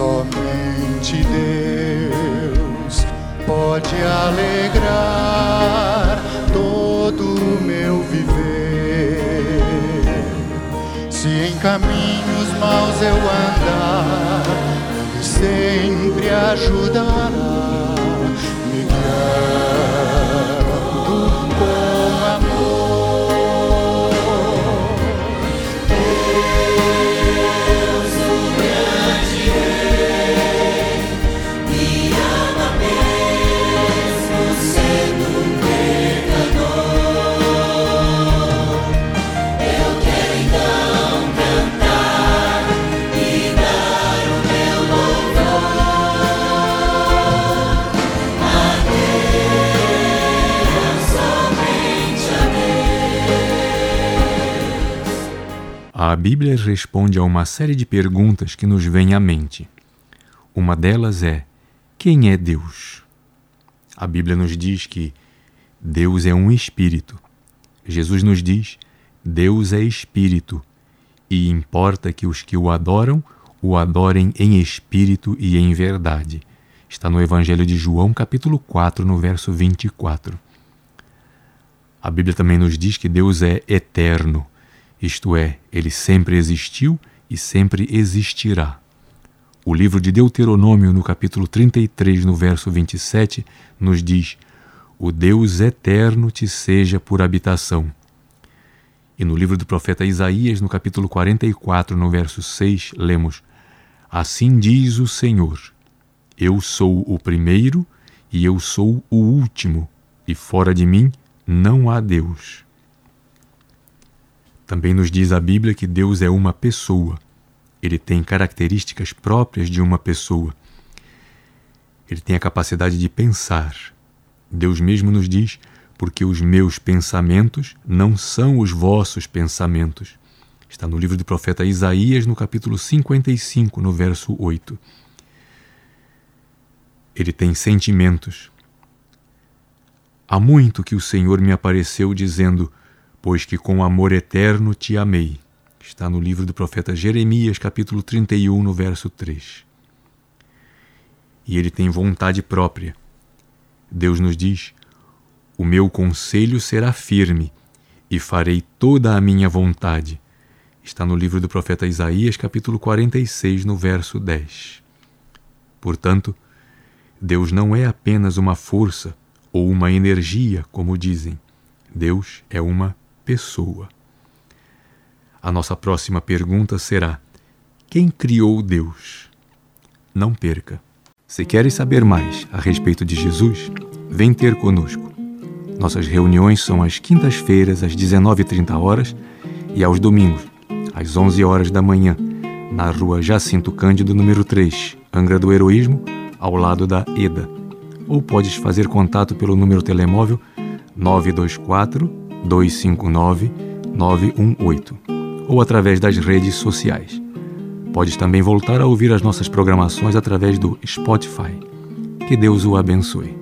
Somente Deus pode alegrar todo o meu viver. Se em caminhos maus eu andar, Ele sempre ajudará. A Bíblia responde a uma série de perguntas que nos vêm à mente. Uma delas é: quem é Deus? A Bíblia nos diz que Deus é um espírito. Jesus nos diz: Deus é espírito, e importa que os que o adoram o adorem em espírito e em verdade. Está no Evangelho de João, capítulo 4, no verso 24. A Bíblia também nos diz que Deus é eterno isto é, ele sempre existiu e sempre existirá. O livro de Deuteronômio, no capítulo 33, no verso 27, nos diz: O Deus eterno te seja por habitação. E no livro do profeta Isaías, no capítulo 44, no verso 6, lemos: Assim diz o Senhor: Eu sou o primeiro e eu sou o último, e fora de mim não há Deus. Também nos diz a Bíblia que Deus é uma pessoa. Ele tem características próprias de uma pessoa. Ele tem a capacidade de pensar. Deus mesmo nos diz: porque os meus pensamentos não são os vossos pensamentos. Está no livro do profeta Isaías, no capítulo 55, no verso 8. Ele tem sentimentos. Há muito que o Senhor me apareceu dizendo: pois que com amor eterno te amei. Está no livro do profeta Jeremias, capítulo 31, no verso 3. E ele tem vontade própria. Deus nos diz: O meu conselho será firme e farei toda a minha vontade. Está no livro do profeta Isaías, capítulo 46, no verso 10. Portanto, Deus não é apenas uma força ou uma energia, como dizem. Deus é uma pessoa. A nossa próxima pergunta será: quem criou Deus? Não perca. Se queres saber mais a respeito de Jesus, vem ter conosco. Nossas reuniões são às quintas-feiras às 19h30 horas e aos domingos às 11 horas da manhã, na rua Jacinto Cândido, número 3, Angra do Heroísmo, ao lado da EDA. Ou podes fazer contato pelo número telemóvel 924 259 918 ou através das redes sociais. Podes também voltar a ouvir as nossas programações através do Spotify. Que Deus o abençoe.